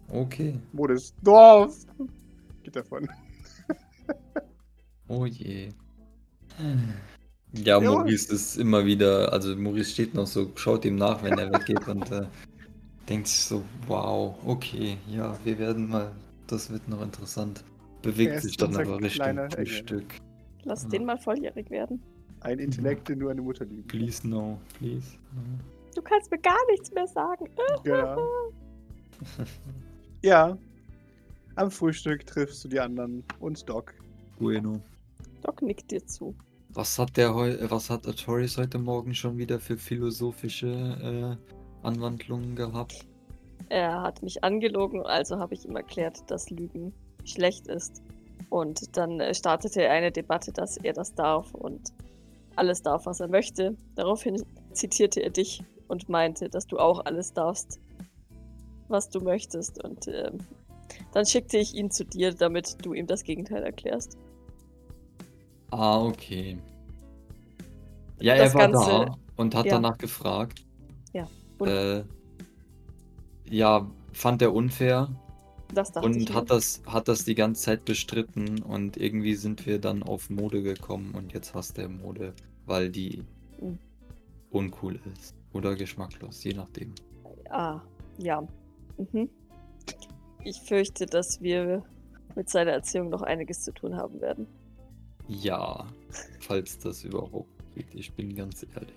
Okay. Modus Dorf. Geht davon. (laughs) Oh je. Ja, Ja. Maurice ist immer wieder, also Maurice steht noch so, schaut ihm nach, wenn er weggeht und äh, denkt sich so, wow, okay, ja, wir werden mal, das wird noch interessant. Bewegt sich dann aber Richtung. Frühstück. Lass Ja. den mal volljährig werden. Ein Intellekt, den nur eine Mutter liebt. Please no, please. Du kannst mir gar nichts mehr sagen. Genau. (laughs) (laughs) Ja. Am Frühstück triffst du die anderen und Doc. Bueno. Doc nickt dir zu. Was hat der heu was hat Artorius heute Morgen schon wieder für philosophische äh, Anwandlungen gehabt? Er hat mich angelogen, also habe ich ihm erklärt, dass Lügen schlecht ist. Und dann äh, startete er eine Debatte, dass er das darf und alles darf, was er möchte. Daraufhin zitierte er dich und meinte, dass du auch alles darfst, was du möchtest. Und ähm, dann schickte ich ihn zu dir, damit du ihm das Gegenteil erklärst. Ah, okay. Ja, Das er war Ganze- da und hat ja. danach gefragt. Ja, Äh, ja, fand er unfair Das dachte ich und mir. hat das, hat das die ganze Zeit bestritten und irgendwie sind wir dann auf Mode gekommen und jetzt hasst er Mode, weil die Mhm. uncool ist oder geschmacklos, je nachdem. Ah, ja. Mhm. Ich fürchte, dass wir mit seiner Erziehung noch einiges zu tun haben werden. Ja, falls das überhaupt geht, ich bin ganz ehrlich.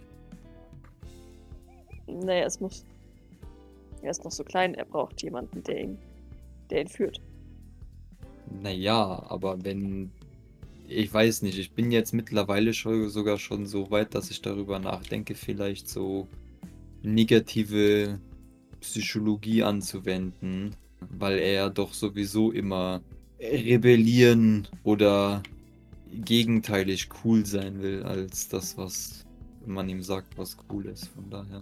Naja, es muss. Er ist noch so klein, er braucht jemanden, der ihn, der ihn. Naja, aber wenn. Ich weiß nicht, ich bin jetzt mittlerweile schon, sogar schon so weit, dass ich darüber nachdenke, vielleicht so negative Psychologie anzuwenden, weil er ja doch sowieso immer rebellieren oder gegenteilig cool sein will, als das, was man ihm sagt, was cool ist. Von daher.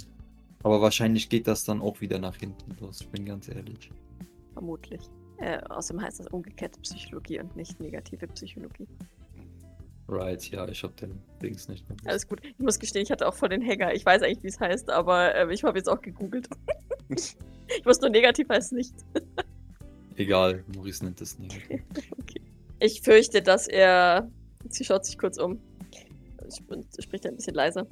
Aber wahrscheinlich geht das dann auch wieder nach hinten los, ich bin ganz ehrlich. Vermutlich. Äh, außerdem heißt das umgekehrte Psychologie und nicht negative Psychologie. Right, ja, ich hab den Dings nicht mehr. Alles gut. Ich muss gestehen, ich hatte auch voll den Hänger. Ich weiß eigentlich, wie es heißt, aber ähm, ich habe jetzt auch gegoogelt. (laughs) ich wusste nur, negativ heißt nicht. (laughs) Egal, Maurice nennt es nicht. Okay. Ich fürchte, dass er. Sie schaut sich kurz um. Und spricht ein bisschen leiser.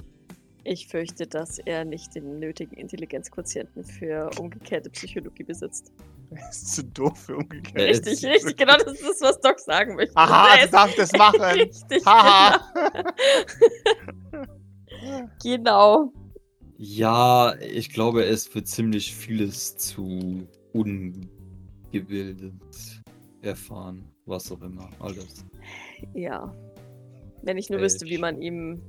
Ich fürchte, dass er nicht den nötigen Intelligenzquotienten für umgekehrte Psychologie besitzt. (laughs) Er ist zu doof für umgekehrt. Richtig, richtig. Genau das ist, was Doc sagen möchte. Aha, Er du darfst das machen. (laughs) Richtig. Haha. (laughs) Genau. Ja, ich glaube, er ist für ziemlich vieles zu ungebildet, erfahren, was auch immer, alles. Ja. Wenn ich nur Äh, wüsste, wie man ihm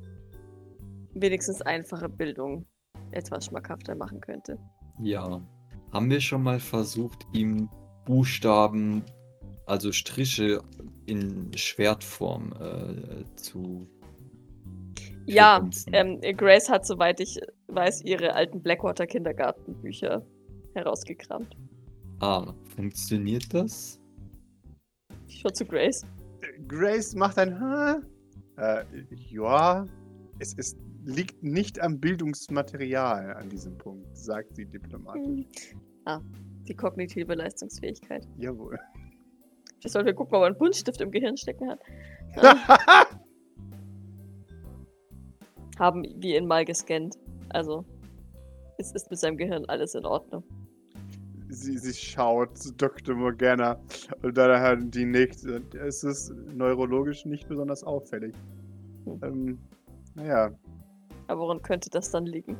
wenigstens einfache Bildung etwas schmackhafter machen könnte. Ja. Haben wir schon mal versucht, ihm Buchstaben, also Striche in Schwertform äh, zu. Ja, ähm, Grace hat, soweit ich weiß, ihre alten Blackwater Kindergartenbücher herausgekramt. Ah, funktioniert das? Ich schau zu Grace. Grace macht ein Hä? Äh, ja, es ist, liegt nicht am Bildungsmaterial an diesem Punkt, sagt sie diplomatisch. Hm. Ah, die kognitive Leistungsfähigkeit. Jawohl. Ich sollte gucken, ob er einen Buntstift im Gehirn stecken hat. (laughs) Haben wir ihn mal gescannt. Also, es ist mit seinem Gehirn alles in Ordnung. sie, sie schaut zu Dr. Morgana und dann halt die nächste. Es ist neurologisch nicht besonders auffällig. Hm. Ähm, naja, Aber woran könnte das dann liegen?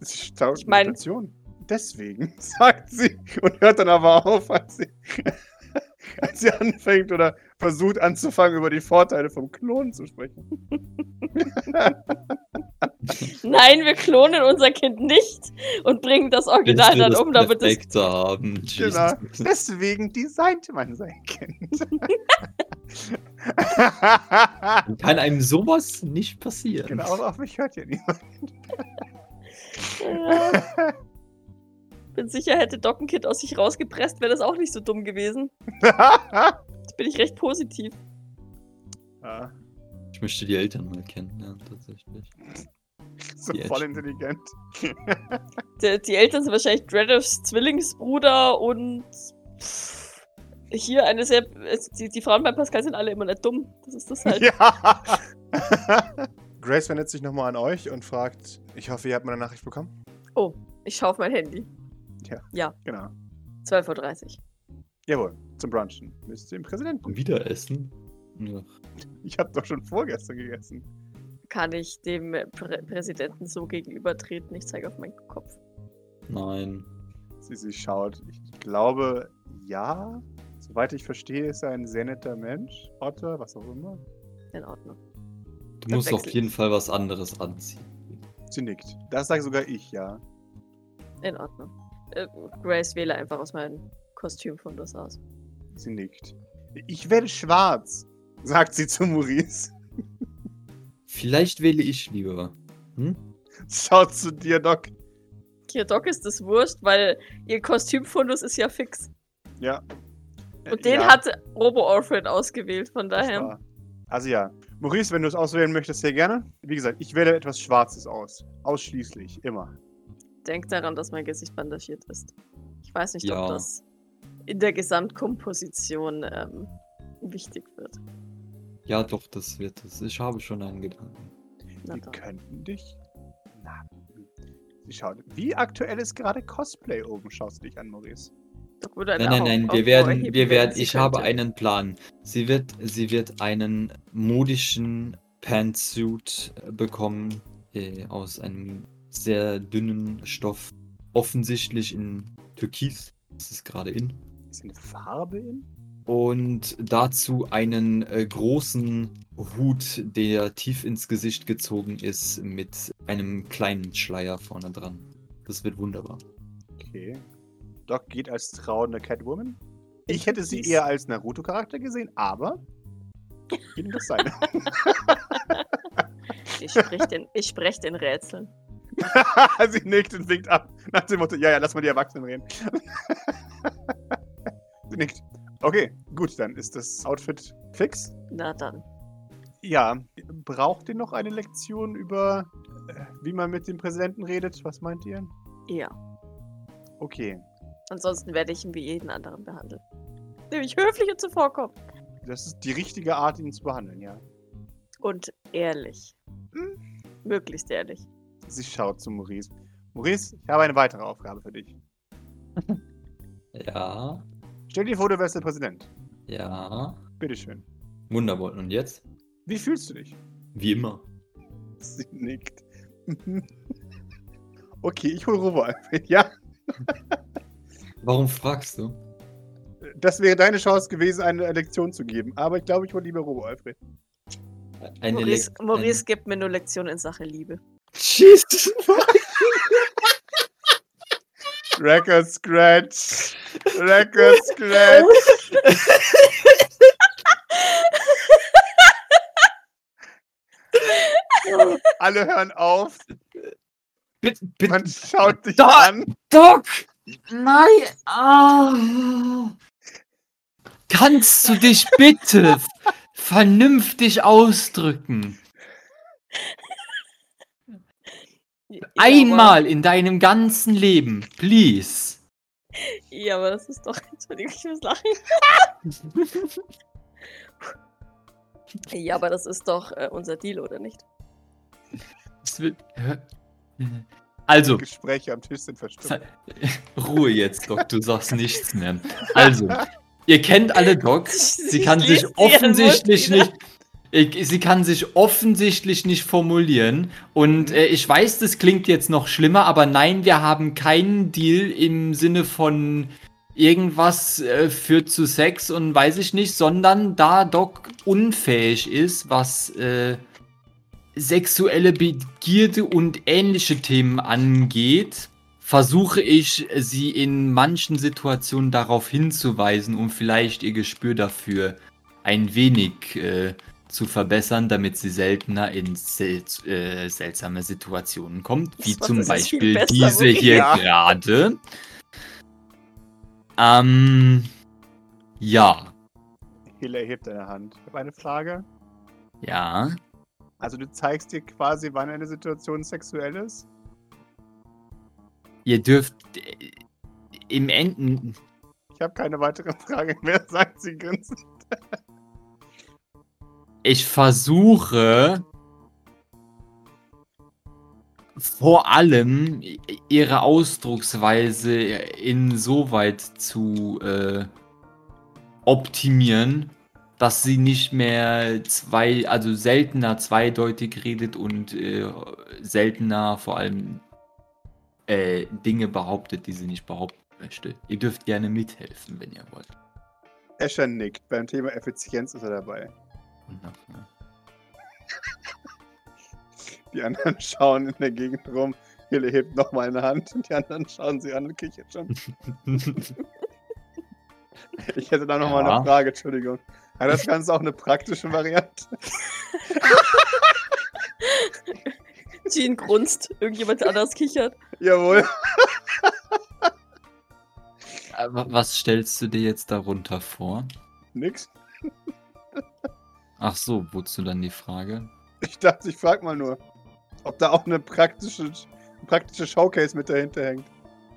sie staut Ich mein- Meditation. Deswegen, (laughs) sagt sie und hört dann aber auf, als sie, (laughs) als sie anfängt oder versucht anzufangen, über die Vorteile vom Klon zu sprechen. (laughs) Nein, wir klonen unser Kind nicht und bringen das Original dann das um, damit es. Haben. Genau. Deswegen designt man sein Kind. (laughs) Kann einem sowas nicht passieren. genau, auf mich hört ja niemand. Ja, (laughs) bin sicher, hätte Doc ein Kind aus sich rausgepresst, wäre das auch nicht so dumm gewesen. (laughs) Jetzt bin ich recht positiv. Ah, Ich möchte die Eltern mal kennen, ja, tatsächlich. So Die voll Edge. intelligent. Die, die Eltern sind wahrscheinlich Dredders Zwillingsbruder und pff, hier eine sehr. Die, die Frauen bei Pascal sind alle immer nicht dumm. Das ist das halt. Ja. (laughs) Grace wendet sich nochmal an euch und fragt, ich hoffe, ihr habt meine Nachricht bekommen. Ich schaue auf mein Handy. Genau. 12.30 Uhr. Jawohl, zum Brunchen. Müsst ihr den Präsidenten. Wieder essen? Ja. Ich habe doch schon vorgestern gegessen. Kann ich dem Prä Präsidenten so gegenübertreten? Ich zeige auf meinen Kopf. Nein. Sie sich schaut. Ich glaube, ja. Soweit ich verstehe, ist er ein sehr netter Mensch. Otter, was auch immer. In Ordnung. Du Dann musst auf jeden Fall was anderes anziehen. Sie nickt. Das sage sogar ich, ja. In Ordnung. Äh, Grace wähle einfach aus meinem Kostümfundus aus. Sie nickt. Ich werde schwarz, sagt sie zu Maurice. Vielleicht wähle ich lieber. Hm? Schaut zu dir, Doc. Hier, Doc ist das wurscht, weil ihr Kostümfundus ist ja fix. Ja. Und den ja, hat Robo-Alfred ausgewählt, von daher. Also ja. Maurice, wenn du es auswählen möchtest, sehr gerne. Wie gesagt, ich wähle etwas Schwarzes aus. Ausschließlich. Immer. Denk daran, dass mein Gesicht bandagiert ist. Ich weiß nicht, Ja. ob das in der Gesamtkomposition ähm, wichtig wird. Ja, doch, das wird es. Ich habe schon einen Gedanken. Wir dann. könnten dich. Na. hm. Sie schaut. Wie aktuell ist gerade Cosplay oben? Schaust du dich an, Maurice? Nein, nein, nein, wir werden, wir werden, ich habe einen Plan. Sie wird, sie wird einen modischen Pantsuit äh, bekommen, äh, aus einem sehr dünnen Stoff. Offensichtlich in Türkis. Das ist gerade in. Ist eine Farbe in? Und dazu einen äh, großen Hut, der tief ins Gesicht gezogen ist, mit einem kleinen Schleier vorne dran. Das wird wunderbar. Okay. Doc geht als trauernde Catwoman. Ich hätte sie eher als Naruto-Charakter gesehen, aber. Jedem das sein. (laughs) Ich spreche den, ich sprech den Rätseln. (laughs) sie nickt und winkt ab. Nach dem Motto: Ja, ja, lass mal die Erwachsenen reden. (laughs) sie nickt. Okay, gut, dann ist das Outfit fix. Na dann. Ja, braucht ihr noch eine Lektion über, äh, wie man mit dem Präsidenten redet? Was meint ihr? Ja. Okay, Ansonsten werde ich ihn wie jeden anderen behandeln. Nämlich höflich und zuvorkommen. das ist die richtige Art, ihn zu behandeln, ja. Und ehrlich. Hm? Möglichst ehrlich. Sie schaut zu Maurice. Maurice, ich habe eine weitere Aufgabe für dich. (laughs) Ja, Stell dir vor, du wärst der Präsident. ja. Bitteschön. Wunderbar. Und jetzt? Wie fühlst du dich? Wie immer. Sie nickt. (laughs) okay, ich hole Robo Alfred, (laughs) ja? Warum fragst du? Das wäre deine Chance gewesen, eine Lektion zu geben. Aber ich glaube, ich hole lieber Robo Alfred. Eine Maurice, Lek- Maurice gibt mir nur Lektionen in Sache Liebe. Jesus. Record Scratch. Record Scratch. Alle hören auf. Bitte, bitte. Man schaut dich Da- an. Doc! Nein! Ah. Kannst du dich bitte vernünftig ausdrücken? Ja, Einmal in deinem ganzen Leben, please. Ja, aber das ist doch. Entschuldigung, ich muss lachen. Ja, aber das ist doch äh, unser Deal, oder nicht? Es wird- Also, Gespräche am Tisch sind verstimmt. (laughs) Ruhe jetzt, Doc, du sagst nichts mehr. Also, ihr kennt alle Doc. (laughs) Sie kann Ich sich offensichtlich nicht. Ich, sie kann sich offensichtlich nicht formulieren. Und äh, ich weiß, das klingt jetzt noch schlimmer, aber nein, wir haben keinen Deal im Sinne von irgendwas äh, führt zu Sex und weiß ich nicht, sondern da Doc unfähig ist, was äh, sexuelle Begierde und ähnliche Themen angeht, versuche ich, sie in manchen Situationen darauf hinzuweisen, um vielleicht ihr Gespür dafür ein wenig äh, zu verbessern, damit sie seltener in sel äh, seltsame Situationen kommt, wie Das zum Beispiel besser, diese hier Ja. gerade. Ähm, ja, Hille erhebt eine Hand. Ich habe eine Frage. ja. Also du zeigst dir quasi, wann eine Situation sexuell ist? Ihr dürft äh, im Enden. Ich habe keine weitere Frage mehr, (laughs) sagt sie grinsend. Ich versuche vor allem ihre Ausdrucksweise insoweit zu äh, optimieren, dass sie nicht mehr zwei, also seltener zweideutig redet und äh, seltener vor allem äh, Dinge behauptet, die sie nicht behaupten möchte. Ihr dürft gerne mithelfen, wenn ihr wollt. Escher nickt. Beim Thema Effizienz ist er dabei. Wundervoll. (laughs) Die anderen schauen in der Gegend rum. Hille hebt nochmal eine Hand und die anderen schauen sie an und kichern schon. (laughs) Ich hätte da nochmal Ja. eine Frage, Entschuldigung. Ja, das Ganze auch eine praktische Variante. (laughs) Jean grunzt, irgendjemand anderes kichert. Jawohl. Aber was stellst du dir jetzt darunter vor? Nix. Ach so, wozu dann die Frage? Ich dachte, ich frag mal nur, ob da auch eine praktische, praktische Showcase mit dahinter hängt.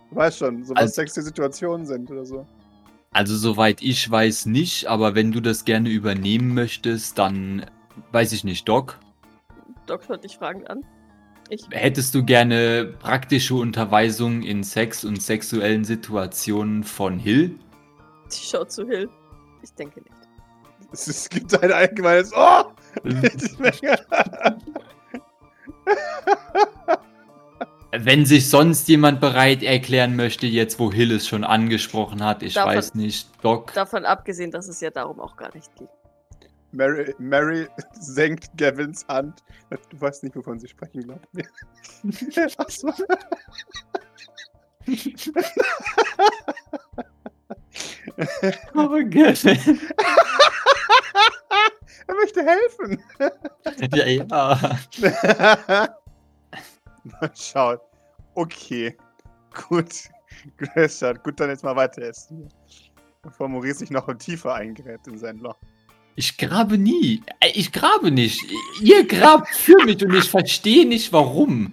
Du weißt schon, so was Also- sexy Situationen sind oder so. Also soweit ich weiß nicht, aber wenn du das gerne übernehmen möchtest, dann weiß ich nicht, Doc. Doc schaut dich fragend an. Ich, Hättest du gerne praktische Unterweisung in Sex und sexuellen Situationen von Hill? ich schaue zu Hill. Ich denke nicht. Es, es gibt ein allgemeines Oh! (laughs) Wenn sich sonst jemand bereit erklären möchte, jetzt wo Hill es schon angesprochen hat, ich Davon- weiß nicht, Doc. Davon abgesehen, dass es ja darum auch gar nicht geht. Mary, Mary senkt Gavins Hand. Du weißt nicht, wovon sie sprechen, glaub mir. (laughs) Achso. Aber Gavin. (laughs) er möchte helfen. ja, ja. (laughs) Mal schauen. Okay. Gut. (laughs) Greshard. Gut, dann jetzt mal weiter essen. Bevor Maurice sich noch tiefer eingräbt in sein Loch. Ich grabe nie. Äh, Ich grabe nicht. Ihr grabt für mich und ich verstehe nicht warum.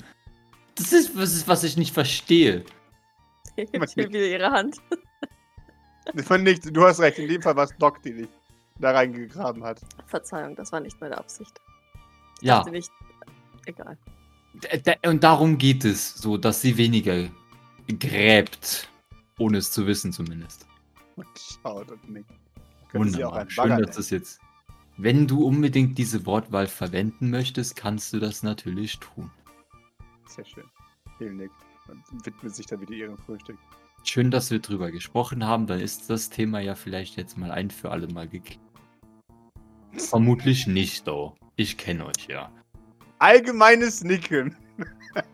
Das ist was, was ich nicht verstehe. (laughs) Ich wieder ihre Hand. (laughs) Von nichts. Du hast recht. In dem Fall war es Doc, die dich da reingegraben hat. Verzeihung, das war nicht meine Absicht. Ich Ja, nicht. Egal. Und darum geht es, so dass sie weniger gräbt, ohne es zu wissen zumindest. Und schaut und nickt. Könnte sie auch Wunderbar. Schön, dass das jetzt. Wenn du unbedingt diese Wortwahl verwenden möchtest, kannst du das natürlich tun. Sehr schön. Vielen nickt. Und widmet sich dann wieder ihrem Frühstück. Schön, dass wir drüber gesprochen haben. Dann ist das Thema ja vielleicht jetzt mal ein für alle Mal geklärt. Vermutlich nicht, though. Ich kenne euch ja. Allgemeines Nicken. (laughs)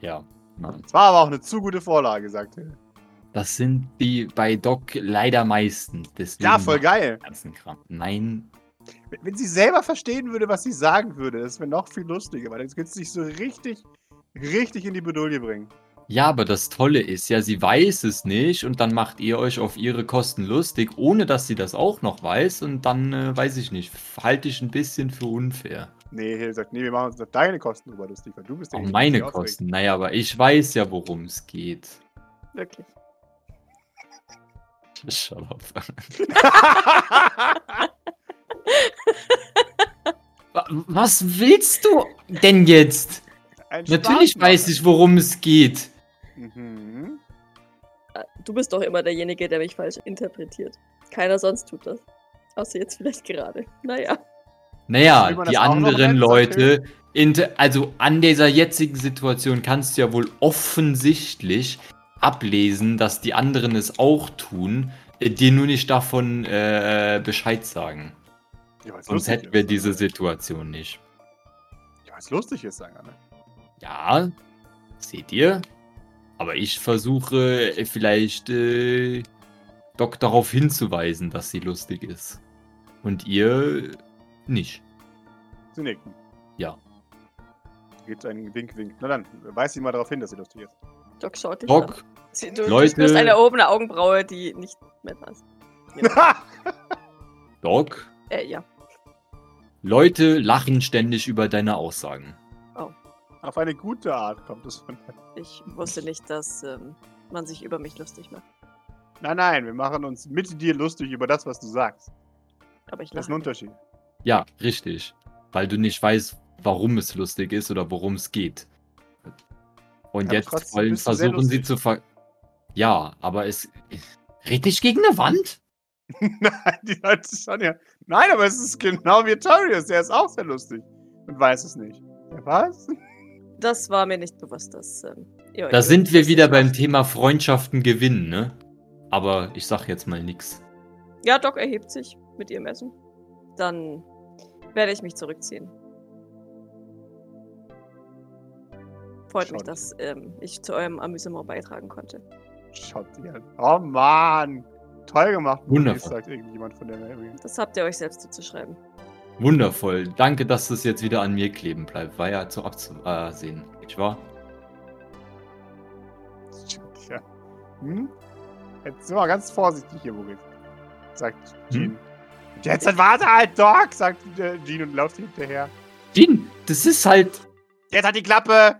Ja. Na, Das war aber auch eine zu gute Vorlage, sagte er. Das sind die bei Doc leider meisten. Deswegen Ja, voll geil. Ganzen Kram. Nein, Wenn- Wenn sie selber verstehen würde, was sie sagen würde, das wäre noch viel lustiger, weil dann könnte sie sich so richtig, richtig in die Bedulie bringen. Ja, aber das Tolle ist ja, sie weiß es nicht und dann macht ihr euch auf ihre Kosten lustig, ohne dass sie das auch noch weiß und dann, äh, weiß ich nicht, halte ich ein bisschen für unfair. Nee, Hill sagt, nee, wir machen uns auf deine Kosten drüber lustig, weil du bist der meine sich aufregt. Kosten. Naja, aber ich weiß ja, worum es geht. Wirklich. (laughs) Shut up. (laughs) Wa- Was willst du denn jetzt? Ein Natürlich Spaß weiß ich, worum es geht. Mhm. Äh, Du bist doch immer derjenige, der mich falsch interpretiert. Keiner sonst tut das. Außer jetzt vielleicht gerade. Naja. Naja, die anderen Leute, inter- also an dieser jetzigen Situation kannst du ja wohl offensichtlich ablesen, dass die anderen es auch tun, äh, dir nur nicht davon äh, Bescheid sagen. Ja, Sonst hätten wir ist. diese Situation nicht. Ja, was lustig ist, sagen alle. Ja, seht ihr? Aber ich versuche äh, vielleicht äh, Doc darauf hinzuweisen, dass sie lustig ist. Und ihr nicht. Sie nicken. Ja. Gibt einen Wink, Wink. Na dann, weist sie mal darauf hin, dass sie lustig ist. Doc schaut dich an. Doc, Sie, du, du Leute- spürst eine erhobene Augenbraue, die nicht mehr da ist. (laughs) Doc, Äh, ja. Leute lachen ständig über deine Aussagen. Auf eine gute Art kommt es von. Ich wusste nicht, dass ähm, man sich über mich lustig macht. Nein, nein, wir machen uns mit dir lustig über das, was du sagst. Aber ich Das ist ein lache. Unterschied. Ja, richtig. Weil du nicht weißt, warum es lustig ist oder worum es geht. Und Aber jetzt wollen versuchen sie zu ver. Ja, aber es. Red dich gegen eine Wand? (laughs) nein, die Leute schon ja. Nein, aber es ist genau wie Torius. Der ist auch sehr lustig. Und weiß es nicht. Ja, was? Das war mir nicht bewusst, dass ähm, euch Da sind wir wieder beim macht. Thema Freundschaften gewinnen, ne? Aber ich sag jetzt mal nix. Ja, Doc erhebt sich mit ihrem Essen. Dann werde ich mich zurückziehen. Freut mich, Schon. dass ähm, ich zu eurem Amüsement beitragen konnte. Schaut dir an. Oh Mann. Toll gemacht, Wundervoll. sagt irgendjemand von der Mary. Das habt ihr euch selbst zuzuschreiben. Wundervoll. Danke, dass das jetzt wieder an mir kleben bleibt. War ja zu abzusehen, nicht wahr? Tja. Hm? Jetzt sind wir ganz vorsichtig hier, Maurice. Sagt Jean. Jetzt dann warte halt, Doc, sagt äh, Jean und läuft hinterher. Jean, das ist halt. Jetzt hat die Klappe!